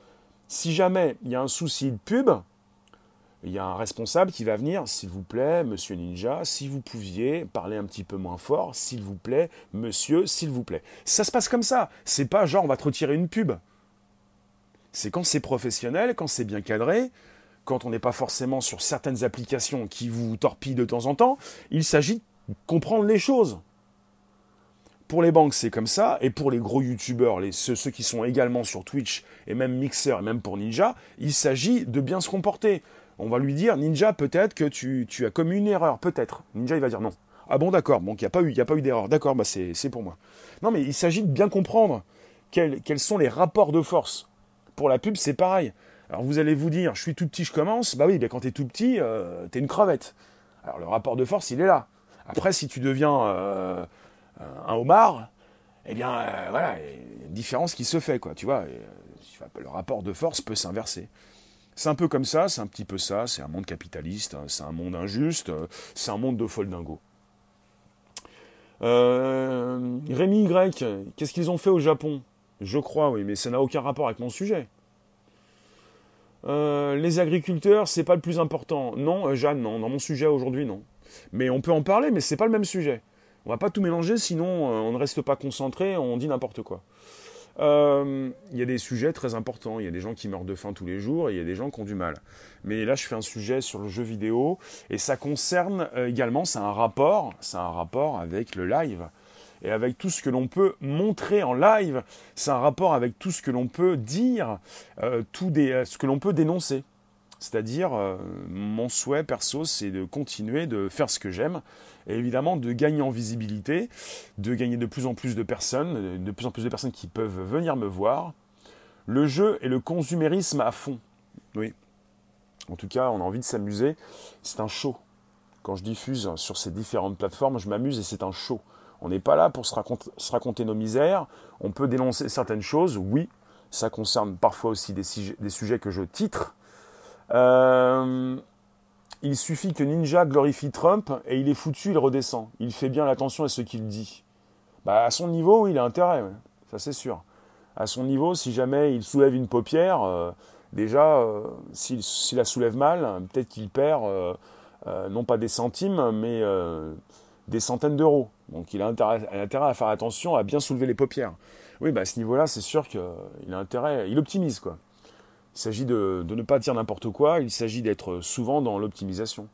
Si jamais il y a un souci de pub, il y a un responsable qui va venir, s'il vous plaît, monsieur Ninja, si vous pouviez parler un petit peu moins fort, s'il vous plaît, monsieur, s'il vous plaît. Ça se passe comme ça. C'est pas genre on va te retirer une pub. C'est quand c'est professionnel, quand c'est bien cadré, quand on n'est pas forcément sur certaines applications qui vous torpillent de temps en temps, il s'agit de comprendre les choses. Pour les banques, c'est comme ça, et pour les gros youtubeurs, les, ceux, qui sont également sur Twitch, et même Mixer, et même pour Ninja, il s'agit de bien se comporter. On va lui dire, Ninja, peut-être que tu, as commis une erreur, peut-être. Ninja, il va dire non. Ah bon, d'accord, bon, il n'y a pas eu, eu d'erreur, d'accord, bah c'est pour moi. Non, mais il s'agit de bien comprendre quels, sont les rapports de force. Pour la pub, c'est pareil. Alors vous allez vous dire, je suis tout petit, je commence. Bah oui, bien quand tu es tout petit, euh, tu es une crevette. Alors le rapport de force, il est là. Après, si tu deviens euh, un homard, eh bien euh, voilà, il y a une différence qui se fait, quoi. Tu vois, le rapport de force peut s'inverser. C'est un peu comme ça, c'est un petit peu ça, c'est un monde capitaliste, hein, c'est un monde injuste, c'est un monde de foldingo. Euh, Rémi Y, qu'est-ce qu'ils ont fait au Japon? Je crois, oui, mais ça n'a aucun rapport avec mon sujet. Euh, les agriculteurs, c'est pas le plus important. Non, euh, Jeanne, non. Dans mon sujet aujourd'hui, non. Mais on peut en parler, mais c'est pas le même sujet. On va pas tout mélanger, sinon euh, on ne reste pas concentré, on dit n'importe quoi. Il y a des sujets très importants. Il y a des gens qui meurent de faim tous les jours et il y a des gens qui ont du mal. Mais là, je fais un sujet sur le jeu vidéo et ça concerne également, c'est un rapport, c'est un rapport avec le live et avec tout ce que l'on peut montrer en live. C'est un rapport avec tout ce que l'on peut dire, euh, tout euh, ce que l'on peut dénoncer. C'est-à-dire, euh, mon souhait perso, c'est de continuer de faire ce que j'aime, et évidemment de gagner en visibilité, de gagner de plus en plus de personnes, de plus en plus de personnes qui peuvent venir me voir. Le jeu et le consumérisme à fond. Oui. En tout cas, on a envie de s'amuser. C'est un show. Quand je diffuse sur ces différentes plateformes, je m'amuse et c'est un show. On n'est pas là pour se raconter, nos misères. On peut dénoncer certaines choses, oui. Ça concerne parfois aussi des, sujets que je titre. Euh, il suffit que Ninja glorifie Trump et il est foutu, il redescend. Il fait bien attention à ce qu'il dit. Bah, à son niveau, il a intérêt, ça c'est sûr. À son niveau, si jamais il soulève une paupière, euh, déjà, euh, s'il la soulève mal, peut-être qu'il perd non pas des centimes, mais des centaines d'euros. Donc il a intérêt, à faire attention à bien soulever les paupières. Oui, bah à ce niveau-là, c'est sûr qu'il a intérêt, il optimise quoi. Il s'agit de, ne pas dire n'importe quoi, il s'agit d'être souvent dans l'optimisation.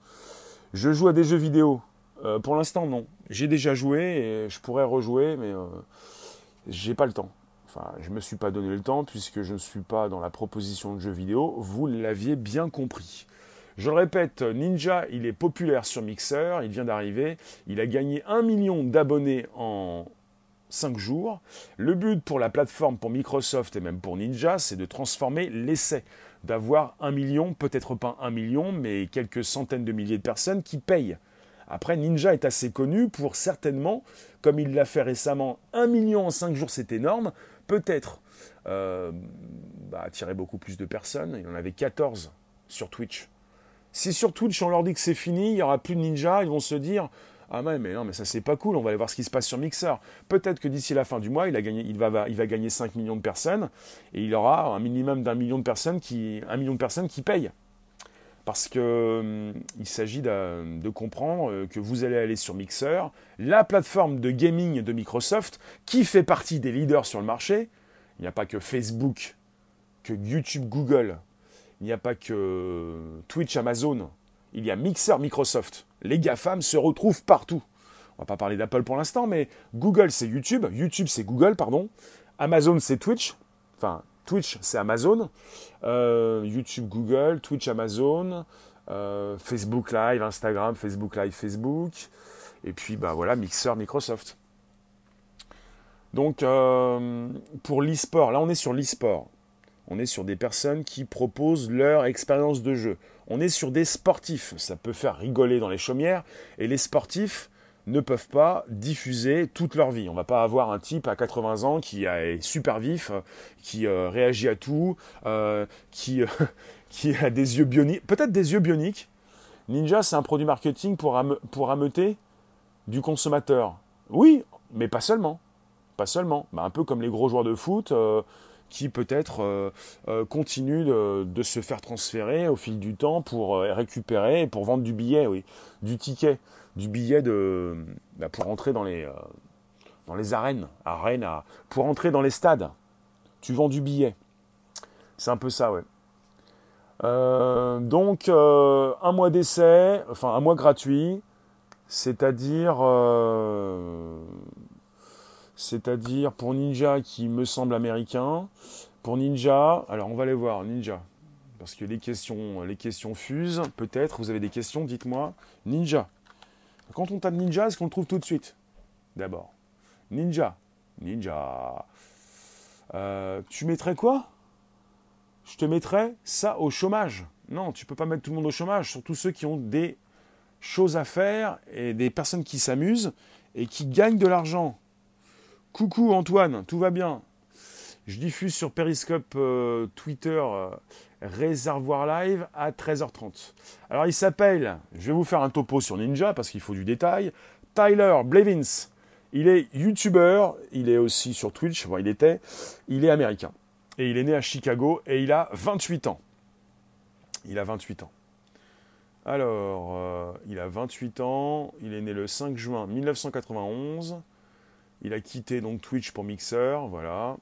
Je joue à des jeux vidéo. Euh, pour l'instant, non. J'ai déjà joué et je pourrais rejouer, mais euh, j'ai pas le temps. Enfin, je me suis pas donné le temps puisque je ne suis pas dans la proposition de jeux vidéo. Vous l'aviez bien compris. Je le répète, Ninja, il est populaire sur Mixer, il vient d'arriver, il a gagné un million d'abonnés en 5 jours. Le but pour la plateforme, pour Microsoft et même pour Ninja, c'est de transformer l'essai, d'avoir un million, peut-être pas un million, mais quelques centaines de milliers de personnes qui payent. Après, Ninja est assez connu pour certainement, comme il l'a fait récemment, un million en 5 jours, c'est énorme, peut-être euh, bah, attirer beaucoup plus de personnes. Il en avait 14 sur Twitch. Si sur Twitch on leur dit que c'est fini, il n'y aura plus de ninja, ils vont se dire ah mais, mais non mais ça c'est pas cool, on va aller voir ce qui se passe sur Mixer. Peut-être que d'ici la fin du mois, il, a gagné, il, va, il va gagner 5 millions de personnes et il aura un minimum d'un million de personnes qui, un million de personnes qui payent. Parce que hum, s'agit de, comprendre euh, que vous allez aller sur Mixer, la plateforme de gaming de Microsoft, qui fait partie des leaders sur le marché. Il n'y a pas que Facebook, que YouTube, Google, il n'y a pas que Twitch, Amazon, il y a Mixer, Microsoft. Les GAFAM se retrouvent partout. On va pas parler d'Apple pour l'instant, mais Google c'est YouTube, YouTube c'est Google, pardon. Amazon c'est Twitch, enfin Twitch c'est Amazon, euh, YouTube Google, Twitch Amazon, euh, Facebook Live, Instagram, Facebook Live, Facebook, et puis bah voilà Mixer, Microsoft. Donc euh, pour l'e-sport, là on est sur l'e-sport. On est sur des personnes qui proposent leur expérience de jeu. On est sur des sportifs. Ça peut faire rigoler dans les chaumières. Et les sportifs ne peuvent pas diffuser toute leur vie. On va pas avoir un type à 80 ans qui est super vif, qui euh, réagit à tout, euh, qui, qui a des yeux bioniques, peut-être des yeux bioniques, Ninja, c'est un produit marketing pour, ameuter du consommateur. Oui, mais pas seulement. Pas seulement. Bah, un peu comme les gros joueurs de foot euh, qui peut-être euh, euh, continuent de, se faire transférer au fil du temps pour récupérer, pour vendre du billet, oui, du ticket, du billet de, bah, pour entrer dans les, dans les arènes, arènes pour entrer dans les stades. Tu vends du billet. C'est un peu ça, ouais. donc, un mois d'essai, enfin un mois gratuit, c'est-à-dire, euh, c'est-à-dire pour Ninja qui me semble américain, pour Ninja, alors on va aller voir Ninja, parce que les questions, les questions fusent. Peut-être vous avez des questions, dites-moi. Ninja. Quand on tape Ninja, est-ce qu'on le trouve tout de suite? D'abord. Ninja. Ninja. Euh, tu mettrais quoi? Je te mettrais ça au chômage. Non, tu peux pas mettre tout le monde au chômage, surtout ceux qui ont des choses à faire et des personnes qui s'amusent et qui gagnent de l'argent. Coucou Antoine, tout va bien? Je diffuse sur Periscope euh, Twitter euh, Réservoir Live à 13h30. Alors il s'appelle, je vais vous faire un topo sur Ninja parce qu'il faut du détail, Tyler Blevins. Il est YouTuber, il est aussi sur Twitch, bon, il était, il est américain. Et il est né à Chicago et il a 28 ans. Il a 28 ans. Alors, euh, il a 28 ans, il est né le 5 juin 1991. Il a quitté donc Twitch pour Mixer, voilà.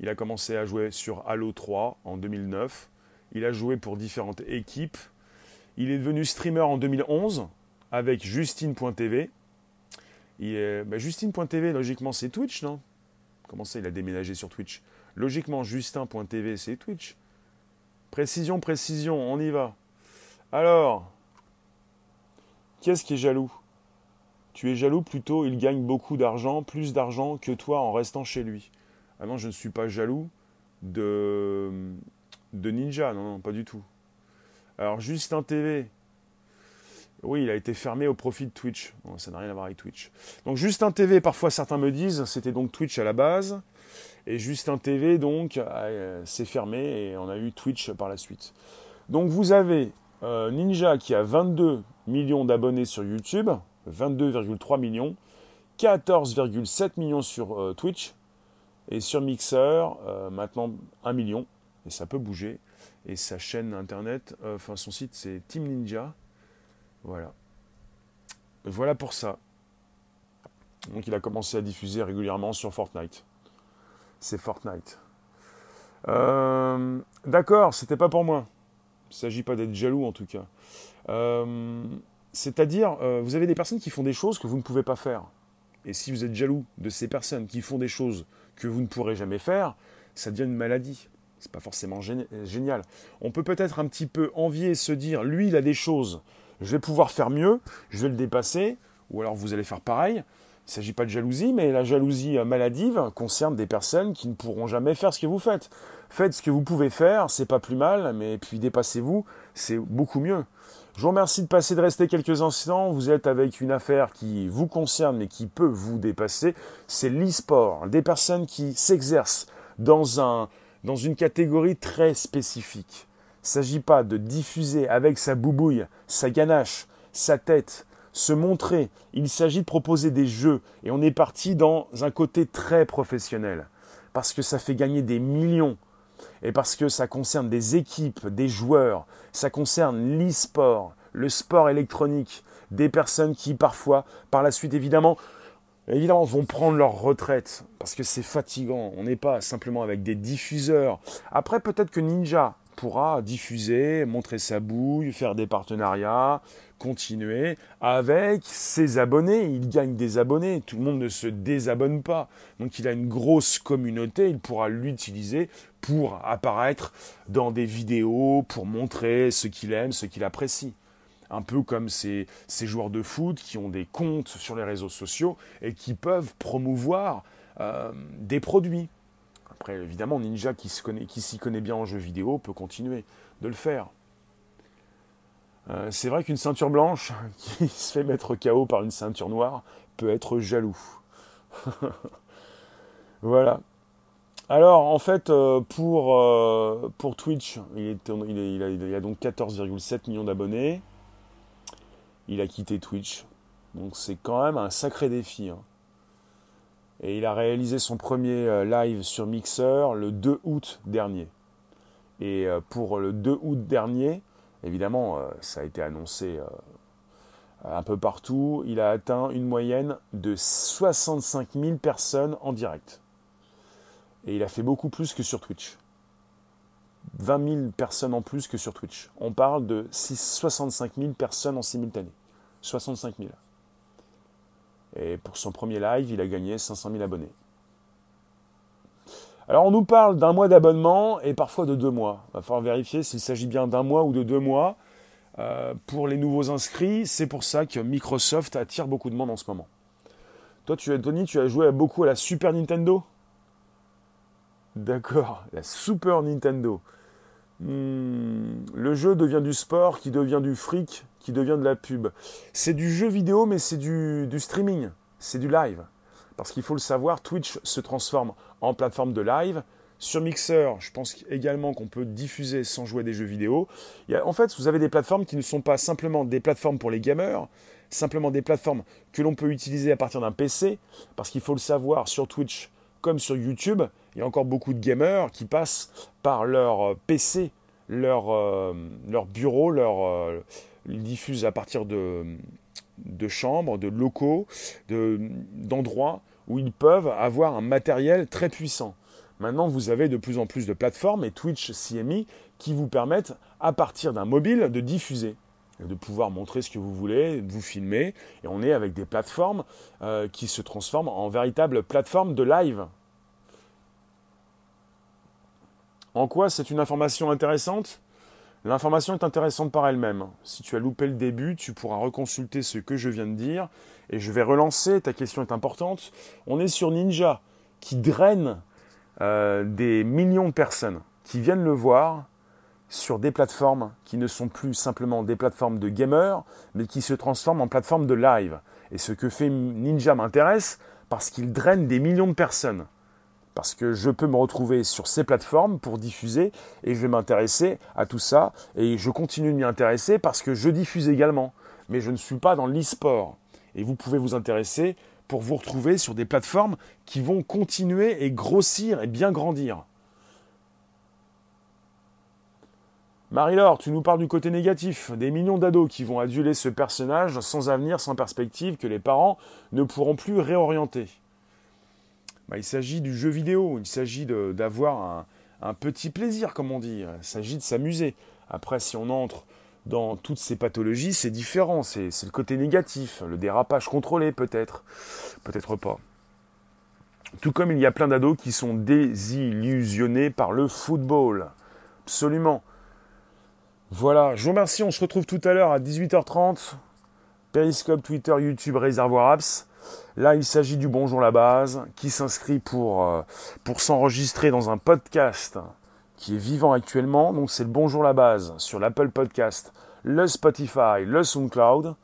Il a commencé à jouer sur Halo 3 en 2009. Il a joué pour différentes équipes. Il est devenu streamer en 2011 avec Justine.tv. Bah, Justine.tv, logiquement, c'est Twitch, non? Comment ça, il a déménagé sur Twitch? Logiquement, Justin.tv, c'est Twitch. Précision, précision, on y va. Alors, qu'est-ce qui est jaloux? Tu es jaloux plutôt, il gagne beaucoup d'argent, plus d'argent que toi en restant chez lui. Ah non, je ne suis pas jaloux de, Ninja, non, non, pas du tout. Alors, Justin TV, oui, il a été fermé au profit de Twitch. ça n'a rien à voir avec Twitch. Donc Justin TV, parfois certains me disent, c'était donc Twitch à la base. Et Justin TV, donc, s'est fermé et on a eu Twitch par la suite. Donc vous avez euh, Ninja qui a 22 millions d'abonnés sur YouTube, 22,3 millions, 14,7 millions sur euh, Twitch, et sur Mixer, euh, maintenant 1 million, et ça peut bouger. Et sa chaîne internet, enfin son site c'est Team Ninja. Voilà. Voilà pour ça. Donc il a commencé à diffuser régulièrement sur Fortnite. C'est Fortnite. D'accord, c'était pas pour moi. Il ne s'agit pas d'être jaloux en tout cas. Euh, c'est-à-dire, euh, vous avez des personnes qui font des choses que vous ne pouvez pas faire. Et si vous êtes jaloux de ces personnes qui font des choses que vous ne pourrez jamais faire, ça devient une maladie. C'est pas forcément génial. On peut peut-être un petit peu envier, se dire, lui, il a des choses, je vais pouvoir faire mieux, je vais le dépasser, ou alors vous allez faire pareil. Il ne s'agit pas de jalousie, mais la jalousie maladive concerne des personnes qui ne pourront jamais faire ce que vous faites. Faites ce que vous pouvez faire, c'est pas plus mal, mais puis dépassez-vous, c'est beaucoup mieux. Je vous remercie de passer, de rester quelques instants. Vous êtes avec une affaire qui vous concerne, mais qui peut vous dépasser. C'est l'e-sport. Des personnes qui s'exercent dans, un, dans une catégorie très spécifique. Il ne s'agit pas de diffuser avec sa boubouille, sa ganache, sa tête, se montrer. Il s'agit de proposer des jeux. Et on est parti dans un côté très professionnel. Parce que ça fait gagner des millions. Et parce que ça concerne des équipes, des joueurs. Ça concerne l'e-sport, le sport électronique. Des personnes qui parfois, par la suite évidemment, évidemment, vont prendre leur retraite parce que c'est fatigant. On n'est pas simplement avec des diffuseurs. Après, peut-être que Ninja pourra diffuser, montrer sa bouille, faire des partenariats, continuer avec ses abonnés. Il gagne des abonnés, tout le monde ne se désabonne pas. Donc il a une grosse communauté, il pourra l'utiliser pour apparaître dans des vidéos, pour montrer ce qu'il aime, ce qu'il apprécie. Un peu comme ces, joueurs de foot qui ont des comptes sur les réseaux sociaux et qui peuvent promouvoir euh, des produits. Après, évidemment, Ninja qui s'y connaît, bien en jeu vidéo peut continuer de le faire. Euh, c'est vrai qu'une ceinture blanche qui se fait mettre KO par une ceinture noire peut être jaloux. voilà. Alors, en fait, euh, pour, euh, pour Twitch, il, est, a, donc 14,7 millions d'abonnés. il a quitté Twitch. Donc c'est quand même un sacré défi. Hein. Et il a réalisé son premier euh, live sur Mixer le 2 août dernier. Et euh, pour le 2 août dernier, évidemment, euh, ça a été annoncé un peu partout, il a atteint une moyenne de 65 000 personnes en direct. Et il a fait beaucoup plus que sur Twitch. 20 000 personnes en plus que sur Twitch. On parle de 65 000 personnes en simultané. 65 000. Et pour son premier live, il a gagné 500 000 abonnés. Alors on nous parle d'un mois d'abonnement et parfois de deux mois. Il va falloir vérifier s'il s'agit bien d'un mois ou de deux mois. Euh, pour les nouveaux inscrits, c'est pour ça que Microsoft attire beaucoup de monde en ce moment. Toi, tu as, Tony, tu as joué beaucoup à la Super Nintendo? D'accord, la Super Nintendo. Hmm, le jeu devient du sport, qui devient du fric, qui devient de la pub. C'est du jeu vidéo, mais c'est du, streaming, c'est du live. Parce qu'il faut le savoir, Twitch se transforme en plateforme de live. Sur Mixer, je pense également qu'on peut diffuser sans jouer des jeux vidéo. en fait, vous avez des plateformes qui ne sont pas simplement des plateformes pour les gamers, simplement des plateformes que l'on peut utiliser à partir d'un PC. Parce qu'il faut le savoir, sur Twitch comme sur YouTube, il y a encore beaucoup de gamers qui passent par leur euh, PC, leur, euh, leur bureau, leur, euh, ils diffusent à partir de, chambres, de locaux, d'endroits où ils peuvent avoir un matériel très puissant. Maintenant, vous avez de plus en plus de plateformes et Twitch CMI qui vous permettent, à partir d'un mobile, de diffuser, de pouvoir montrer ce que vous voulez, de vous filmer. Et on est avec des plateformes qui se transforment en véritables plateformes de live. En quoi c'est une information intéressante? L'information est intéressante par elle-même. Si tu as loupé le début, tu pourras reconsulter ce que je viens de dire et je vais relancer. Ta question est importante. On est sur Ninja qui draine euh, des millions de personnes qui viennent le voir sur des plateformes qui ne sont plus simplement des plateformes de gamers, mais qui se transforment en plateformes de live. Et ce que fait Ninja m'intéresse parce qu'il draine des millions de personnes parce que je peux me retrouver sur ces plateformes pour diffuser et je vais m'intéresser à tout ça et je continue de m'y intéresser parce que je diffuse également, mais je ne suis pas dans l'e-sport. Et vous pouvez vous intéresser pour vous retrouver sur des plateformes qui vont continuer et grossir et bien grandir. Marie-Laure, tu nous parles du côté négatif, des millions d'ados qui vont aduler ce personnage sans avenir, sans perspective, que les parents ne pourront plus réorienter. Bah, il s'agit du jeu vidéo, il s'agit d'avoir un, petit plaisir, comme on dit, il s'agit de s'amuser. Après, si on entre dans toutes ces pathologies, c'est différent, c'est le côté négatif, le dérapage contrôlé peut-être, peut-être pas. Tout comme il y a plein d'ados qui sont désillusionnés par le football. Absolument. Voilà, je vous remercie, on se retrouve tout à l'heure à 18h30. Periscope, Twitter, YouTube, Réservoir Apps. Là, il s'agit du Bonjour la base qui s'inscrit pour, euh, pour s'enregistrer dans un podcast qui est vivant actuellement. Donc, c'est le Bonjour la base sur l'Apple Podcast, le Spotify, le SoundCloud.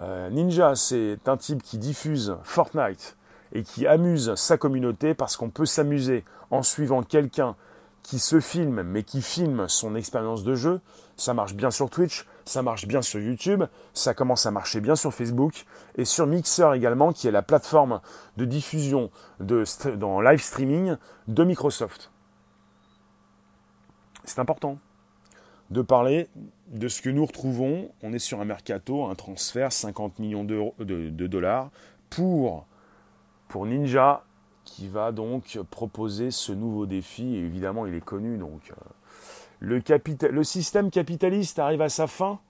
Euh, Ninja, c'est un type qui diffuse Fortnite et qui amuse sa communauté parce qu'on peut s'amuser en suivant quelqu'un qui se filme mais qui filme son expérience de jeu. Ça marche bien sur Twitch, ça marche bien sur YouTube, ça commence à marcher bien sur Facebook et sur Mixer également, qui est la plateforme de diffusion de, dans live streaming de Microsoft. C'est important de parler de ce que nous retrouvons. On est sur un mercato, un transfert, 50 millions de, de, dollars pour, pour Ninja, qui va donc proposer ce nouveau défi. Et évidemment, il est connu, donc euh, le, système capitaliste arrive à sa fin,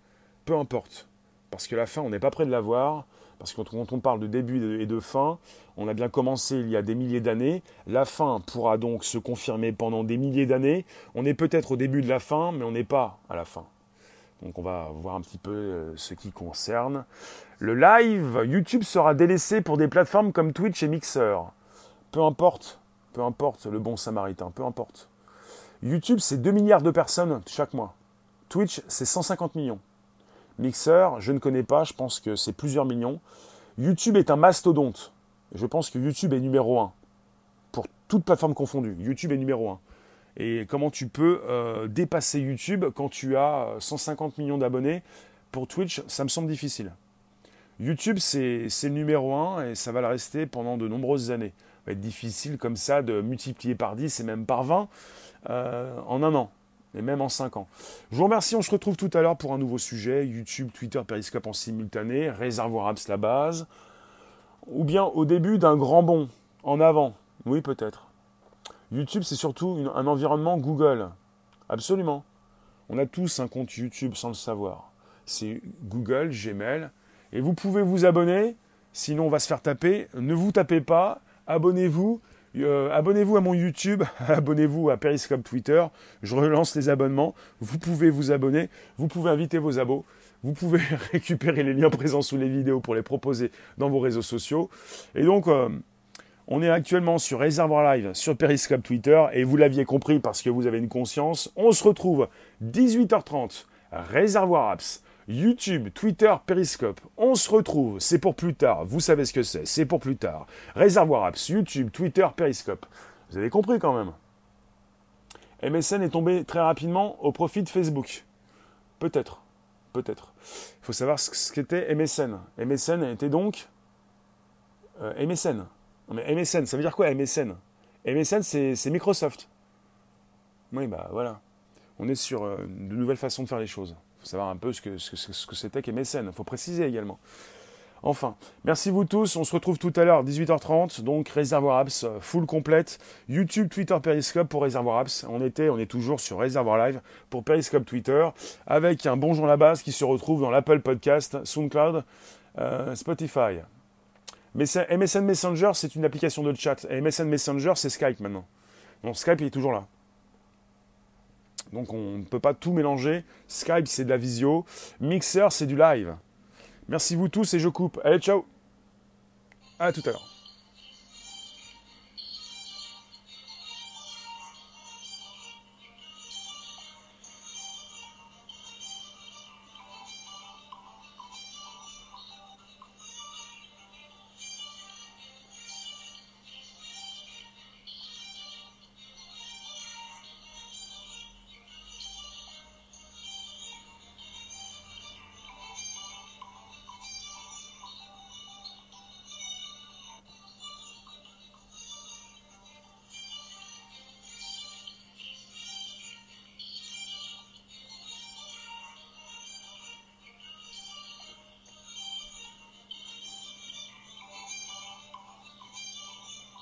peu importe. Parce que la fin, on n'est pas près de la voir. Parce que quand on parle de début et de fin, on a bien commencé il y a des milliers d'années. La fin pourra donc se confirmer pendant des milliers d'années. On est peut-être au début de la fin, mais on n'est pas à la fin. Donc on va voir un petit peu euh, ce qui concerne. Le live, YouTube sera délaissé pour des plateformes comme Twitch et Mixer. Peu importe, peu importe le bon samaritain, peu importe. YouTube, c'est 2 milliards de personnes chaque mois. Twitch, c'est 150 millions. Mixer, je ne connais pas, je pense que c'est plusieurs millions. YouTube est un mastodonte. Je pense que YouTube est numéro 1. Pour toute plateforme confondue, YouTube est numéro 1. Et comment tu peux euh, dépasser YouTube quand tu as 150 millions d'abonnés? Pour Twitch, ça me semble difficile. YouTube, c'est le numéro un et ça va le rester pendant de nombreuses années. Va être difficile comme ça de multiplier par 10 et même par 20 euh, en un an et même en 5 ans. Je vous remercie, on se retrouve tout à l'heure pour un nouveau sujet, YouTube, Twitter, Periscope en simultané, Réservoir Apps la base, ou bien au début d'un grand bond, en avant, oui peut-être. YouTube c'est surtout un environnement Google, absolument. On a tous un compte YouTube sans le savoir. C'est Google, Gmail, et vous pouvez vous abonner, sinon on va se faire taper. Ne vous tapez pas, abonnez-vous, euh, abonnez-vous à mon YouTube, abonnez-vous à Periscope Twitter. Je relance les abonnements. Vous pouvez vous abonner, vous pouvez inviter vos abos, vous pouvez récupérer les liens présents sous les vidéos pour les proposer dans vos réseaux sociaux. Et donc, euh, on est actuellement sur Réservoir Live, sur Periscope Twitter, et vous l'aviez compris parce que vous avez une conscience. On se retrouve 18h30, Réservoir Apps. YouTube, Twitter, Periscope. On se retrouve, c'est pour plus tard, vous savez ce que c'est, c'est pour plus tard. Réservoir Apps, YouTube, Twitter, Periscope. Vous avez compris quand même. MSN est tombé très rapidement au profit de Facebook. Peut-être, peut-être. Il faut savoir ce qu'était MSN. MSN était donc euh, MSN. mais MSN, ça veut dire quoi MSN MSN, c'est Microsoft. Oui, bah voilà. On est sur euh, de nouvelles façons de faire les choses faut savoir un peu ce que, ce, ce c'était qu'MSN. Il faut préciser également. Enfin, merci vous tous. On se retrouve tout à l'heure, 18h30. Donc, Réservoir Apps, euh, full complète. YouTube, Twitter, Periscope pour Réservoir Apps. On était, on est toujours sur Réservoir Live pour Periscope Twitter. Avec un bonjour la base qui se retrouve dans l'Apple Podcast, SoundCloud, euh, Spotify. MSN Messenger, c'est une application de chat. MSN Messenger, c'est Skype maintenant. Donc, Skype, il est toujours là. Donc on ne peut pas tout mélanger. Skype, c'est de la visio. Mixer, c'est du live. Merci vous tous et je coupe. Allez, ciao. À tout à l'heure.